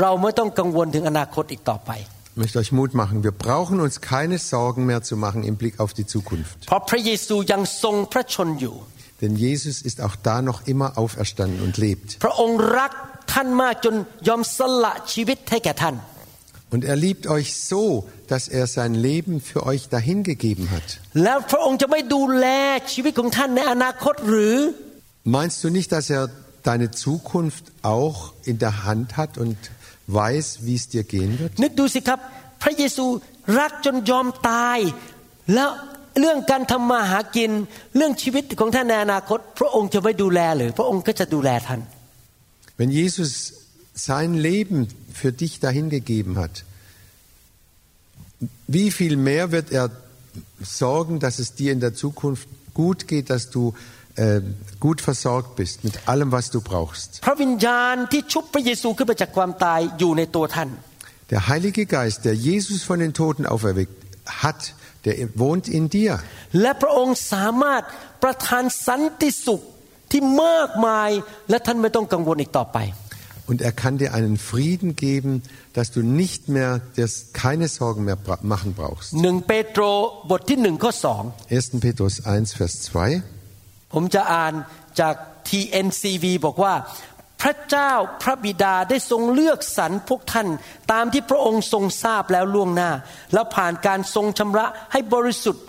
เราไม่ต้องกังวลถึงอนาคตอีกต่อไป Ich möchte euch Mut machen. Wir brauchen uns keine Sorgen mehr zu machen im Blick auf die Zukunft. เพราะพระเยซูยังทรงพระชนอยู่ Denn Jesus ist auch da noch immer auferstanden und lebt. Und er liebt euch so, dass er sein Leben für euch dahingegeben hat. แล้วพระองค์จะไม่ดูแลชีวิตของท่านในอนาคตหรือ Meinst du nicht, dass er deine Zukunft auch in der Hand hat und weiß, wie es dir gehen wird? นึกดูสิครับ พระเยซูรักจนยอมตาย แล้วเรื่องการทำมาหากิน เรื่องชีวิตของท่านในอนาคต พระองค์จะไม่ดูแลหรือ พระองค์ก็จะดูแลท่าน Wenn Jesus sein Leben für dich dahingegeben hat, wie viel mehr wird er sorgen, dass es dir in der Zukunft gut geht, dass du äh, gut versorgt bist mit allem, was du brauchst. Der Heilige Geist, der Jesus von den Toten auferweckt hat, der wohnt in dir. และพระองค์สามารถประทานสันติสุขที่มากมายและท่านไม่ต้องกังวลอีกต่อไป Und er kann dir einen Frieden geben, dass du nicht mehr das, keine Sorgen mehr bra machen brauchst. หนึ่งเปโตรบทที่หนึ่งข้อสอง 1. Petrus 1, Vers 2. ผมจะอ่านจาก TNCV บอกว่า พระเจ้าพระบิดาได้ทรงเลือกสรรพวกท่าน ตามที่พระองค์ทรงทราบแล้วล่วงหน้า แล้วผ่านการทรงชำระให้บริสุทธิ์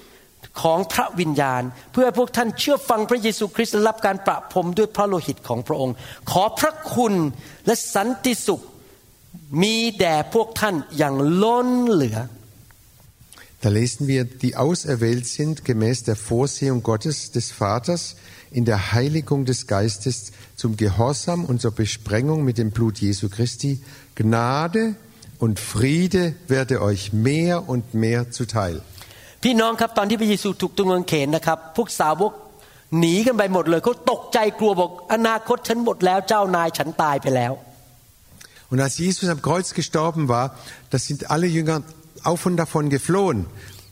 ของพระวิญญาณ เพื่อให้พวกท่านเชื่อฟังพระเยซูคริสต์และรับการประพรมด้วยพระโลหิตของพระองค์ ขอพระคุณและสันติสุข มีแด่พวกท่านอย่างล้นเหลือ Da lesen wir, die auserwählt sind gemäß der Vorsehung Gottes des Vaters in der Heiligung des Geistes zum Gehorsam und zur Besprengung mit dem Blut Jesu Christi. Gnade und Friede werde euch mehr und mehr zuteil. พี่น้องครับตอนที่พระเยซูถูกตรงกางเขนนะครับ พวกสาวกหนีกันไปหมดเลยเขาตกใจกลัวบอกอนาคตฉันหมดแล้วเจ้านายฉันตายไปแล้ว Und als Jesus am Kreuz gestorben war, da sind alle Jünger auf und davon geflohen.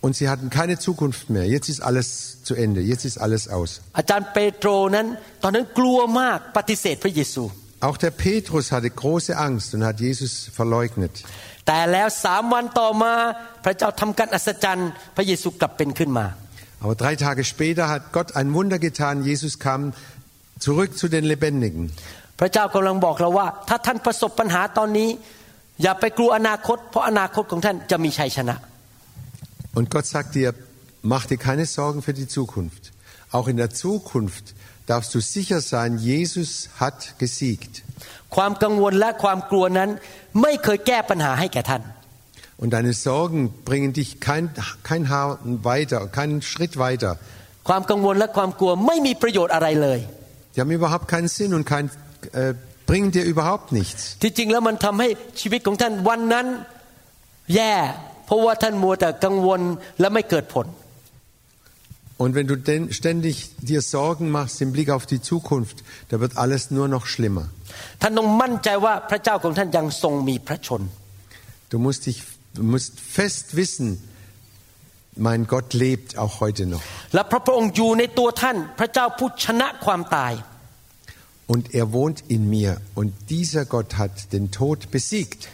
Und sie hatten keine Zukunft mehr. Jetzt ist alles zu Ende. Jetzt ist alles aus. อาจารย์เปโตรนั้นตอนนั้นกลัวมากปฏิเสธพระเยซู Auch der Petrus hatte große Angst und hat Jesus verleugnet. แต่แล้วสามวันต่อมาพระเจ้าทำการอัศจรรย์พระเยซูกลับเป็นขึ้นมา Aber drei Tage später hat Gott ein Wunder getan. Jesus kam zurück zu den Lebendigen. พระเจ้ากำลังบอกเราว่า ถ้าท่านประสบปัญหาตอนนี้ อย่าไปกลัวอนาคต เพราะอนาคตของท่านจะมีชัยชนะ Und Gott sagt dir, mach dir keine Sorgen für die Zukunft. Auch in der Zukunft darfst du sicher sein, Jesus hat gesiegt. ความกังวลและความกลัวนั้นไม่เคยแก้ปัญหาให้แก่ท่าน Und deine Sorgen bringen dich kein, kein Haar weiter, keinen Schritt weiter. ความกังวลและความกลัวไม่มีประโยชน์อะไรเลย Die haben überhaupt keinen Sinn und kein, äh, bringen dir überhaupt nichts. ที่จริงแล้วมันทำให้ชีวิตของท่านวันนั้นแย่ เพราะว่าท่านมัวแต่กังวลและไม่เกิดผล und wenn du denn ständig dir Sorgen machst im Blick auf die Zukunft, da wird alles nur noch schlimmer. Du musst, dich, du musst fest wissen, mein Gott lebt auch heute noch. Und er wohnt in mir und dieser Gott hat den Tod besiegt.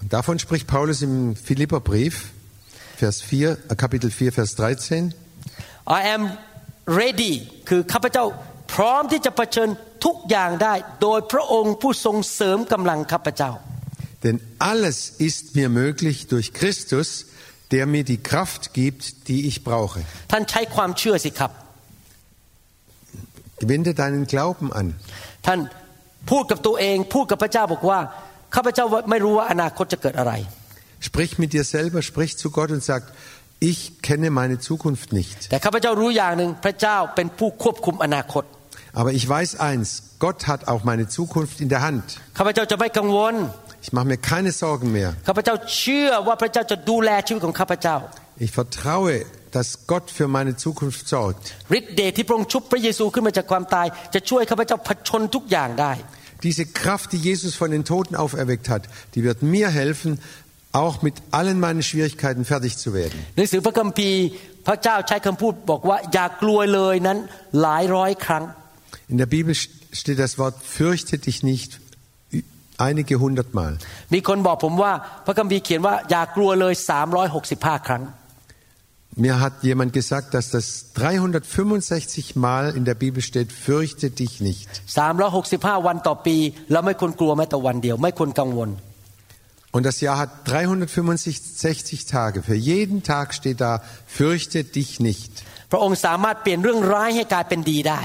Und davon spricht Paulus im Philipperbrief. Vers 4, äh, Kapitel 4, Vers 13. 13 I am ready คือข้าพเจ้าพร้อมที่จะเผชิญทุกอย่างได้ โดยพระองค์ผู้ทรงเสริมกำลังข้าพเจ้า Denn alles ist mir möglich durch Christus, der mir die Kraft gibt, die ich brauche. ท่านใช้ความเชื่อสิครับ Wende deinen Glauben an. ท่านพูดกับตัวเองพูดกับพระเจ้าบอกว่าข้าพเจ้าไม่รู้ว่าอนาคตจะเกิดอะไร Sprich mit dir selber, sprich zu Gott und sag, ich kenne meine Zukunft nicht. Aber ich weiß eins, Gott hat auch meine Zukunft in der Hand. Ich mache mir keine Sorgen mehr. Ich vertraue, dass Gott für meine Zukunft sorgt. Diese Kraft, die Jesus von den Toten auferweckt hat, die wird mir helfen, auch mit allen meinen Schwierigkeiten fertig zu werden. หนังสือพระคัมภีร์พระเจ้าใช้คำพูดบอกว่าอย่ากลัวเลยนั้นหลายร้อยครั้ง In der Bibel steht das Wort, fürchte dich nicht, einige hundertmal. มีคนบอกผมว่าพระคัมภีร์เขียนว่าอย่ากลัวเลย 365 ครั้ง Mir hat jemand gesagt, dass das 365 Mal in der Bibel steht, fürchte dich nicht. Und das Jahr hat 365 Tage. Für jeden Tag steht da, fürchte dich nicht. พระองค์สามารถเปลี่ยนเรื่องร้ายให้กลายเป็นดีได้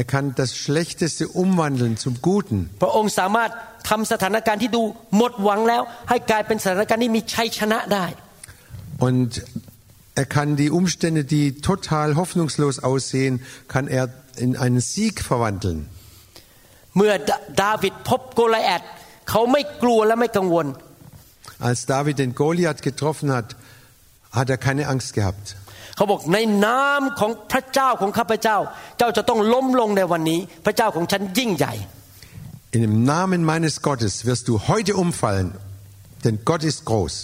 Er kann das Schlechteste umwandeln zum Guten. พระองค์สามารถทำสถานการณ์ที่ดูหมดหวังแล้ว ให้กลายเป็นสถานการณ์ที่มีชัยชนะได้ Und er kann die Umstände, die total hoffnungslos aussehen, kann er in einen Sieg verwandeln. เมื่อดดาวิดพบโกลิแอตเขาไม่กลัวและไม่กังวล Als David den Goliath getroffen hat, hat er keine Angst gehabt. เขาบอกในนามของพระเจ้าของข้าพเจ้า เจ้าจะต้องล้มลงในวันนี้ พระเจ้าของฉันยิ่งใหญ่ In dem Namen meines Gottes wirst du heute umfallen, denn Gott ist groß.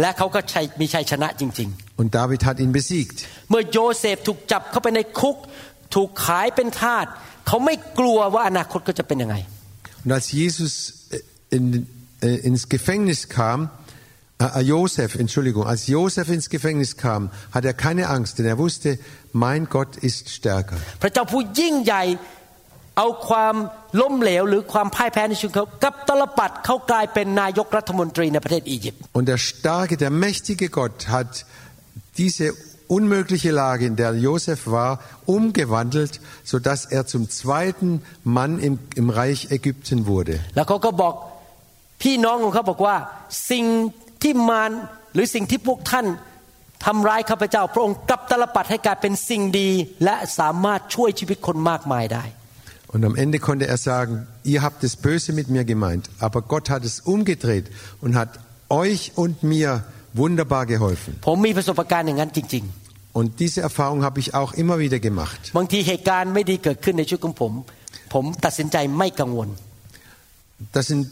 และเขาก็ชัยมีชัยชนะจริง Und David hat ihn besiegt. ๆ เมื่อโยเซฟถูกจับเข้าไปในคุก ถูกขายเป็นทาสเขาไม่กลัวว่าอนาคตก็จะเป็นยังไง Und als Jesus äh, in, äh, ins Gefängnis kam, äh, Josef, Entschuldigung, als Josef ins Gefängnis kam, hat er keine Angst, denn er wusste, mein Gott ist stärker. พระเจ้าผู้ยิ่งใหญ่เอาความล้มเหลวหรือความพ่ายแพ้ในชีวิตเขากับตลปัดเขากลายเป็นนายกรัฐมนตรีในประเทศอียิปต์ Und der starke, der mächtige Gott hat diese unmögliche Lage, in der Josef war, umgewandelt, sodass er zum zweiten Mann im, im Reich Ägypten wurde. แ พี่น้องของเขาบอกว่าสิ่งที่มารหรือสิ่งที่พวกท่านทำร้ายข้าพเจ้า พระองค์กลับตลปัดให้กลายเป็นสิ่งดีและสามารถช่วยชีวิตคนมากมายได้ Und am Ende konnte er sagen, ihr habt das Böse mit mir gemeint, aber Gott hat es umgedreht und hat euch und mir wunderbar geholfen. ผมมีประสบการณ์อย่างนั้นจริง Und diese Erfahrung habe ich auch immer wieder gemacht. บางทีเหตุการณ์ไม่ดีเกิดขึ้นในชีวิตของผมผมตัดสินใจไม่กังวล Das sind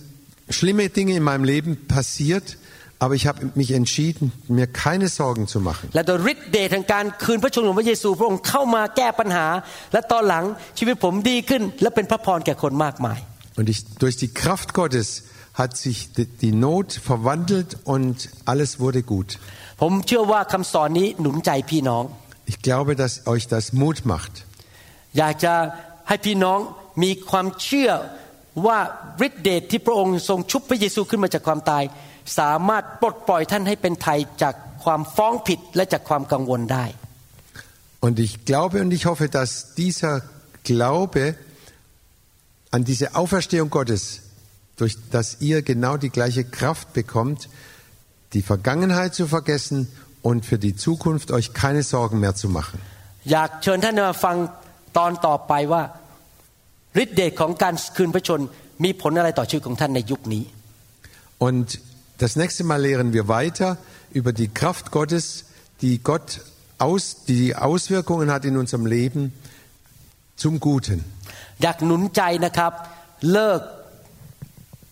schlimme Dinge in meinem Leben passiert, aber ich habe mich entschieden, mir keine Sorgen zu machen. และโดยฤทธิ์เดชแห่งการคืนพระชนของพระเยซูพระองค์เข้ามาแก้ปัญหา และตอนหลังชีวิตผมดีขึ้น และเป็นพระพรแก่คนมากมาย Und ich, durch die Kraft Gottes hat sich die, die Not verwandelt und alles wurde gut. ผมเชื่อว่าคำสอนนี้หนุนใจพี่น้อง Ich glaube, dass euch das Mut macht. อยากจะให้พี่น้องมีความเชื่อ ว่าฤทธิเดชที่พระองค์ทรงชุบพระเยซูขึ้นมาจากความตาย สามารถปลดปล่อยท่านให้เป็นไทยจากความฟ้องผิดและจากความกังวลได้ Und ich glaube und ich hoffe, dass dieser Glaube an diese Auferstehung Gottes, durch dass ihr genau die gleiche Kraft bekommt, die Vergangenheit zu vergessen und für die Zukunft euch keine Sorgen mehr zu machen. อยากเชิญท่านมาฟังตอนต่อไปว่า ฤทธิเดชของการคืนพระชนมีผลอะไรต่อชีวิตของท่านในยุคนี้ Und das nächste Mal lehren wir weiter über die Kraft Gottes, die Gott aus, die Auswirkungen hat in unserem Leben zum Guten. อยากหนุนใจนะครับ เลิก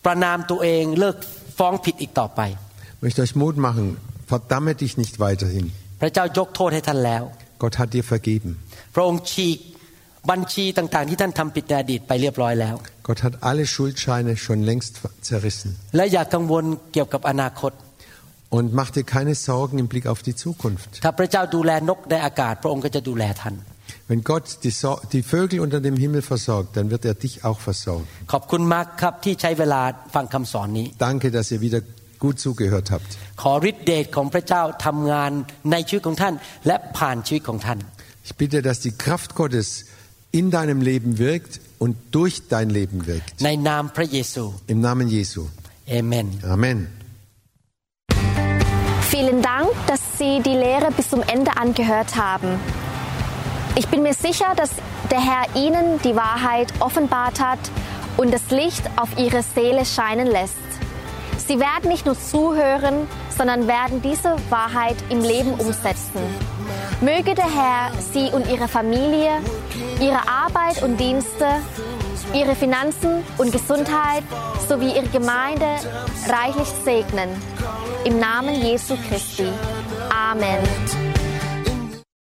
ประนามตัวเอง เลิกฟ้องผิดอีกต่อไป Ich möchte euch Mut machen, verdamme dich nicht weiterhin. พระเจ้ายกโทษให้ท่านแล้ว Gott hat dir vergeben. พระองค์ฉีก บัญชีต่างๆ ที่ท่านทำผิดในอดีตไปเรียบร้อยแล้ว Gott hat alle Schuldscheine schon längst zerrissen. และอย่ากังวลเกี่ยวกับอนาคต Und mach dir keine Sorgen im Blick auf die Zukunft. ถ้าพระเจ้าดูแลนกในอากาศ พระองค์ก็จะดูแลท่าน Wenn Gott die, Sor die Vögel unter dem Himmel versorgt, dann wird er dich auch versorgen. ขอบคุณมากครับที่ใช้เวลาฟังคำสอนนี้ Danke, dass ihr wieder gut zugehört habt. ขอฤทธิเดชของพระเจ้าทำงานในชีวิตของท่าน และผ่านชีวิตของท่าน Ich bitte, dass die Kraft Gottes in deinem Leben wirkt und durch dein Leben wirkt. ในนามพระเยซู Im Namen Jesu. เอเมน Amen. Vielen Dank, dass Sie die Lehre bis zum Ende angehört haben. Ich bin mir sicher, dass der Herr Ihnen die Wahrheit offenbart hat und das Licht auf Ihre Seele scheinen lässt. Sie werden nicht nur zuhören, sondern werden diese Wahrheit im Leben umsetzen. Möge der Herr Sie und Ihre Familie, Ihre Arbeit und Dienste, Ihre Finanzen und Gesundheit sowie Ihre Gemeinde reichlich segnen. Im Namen Jesu Christi. Amen.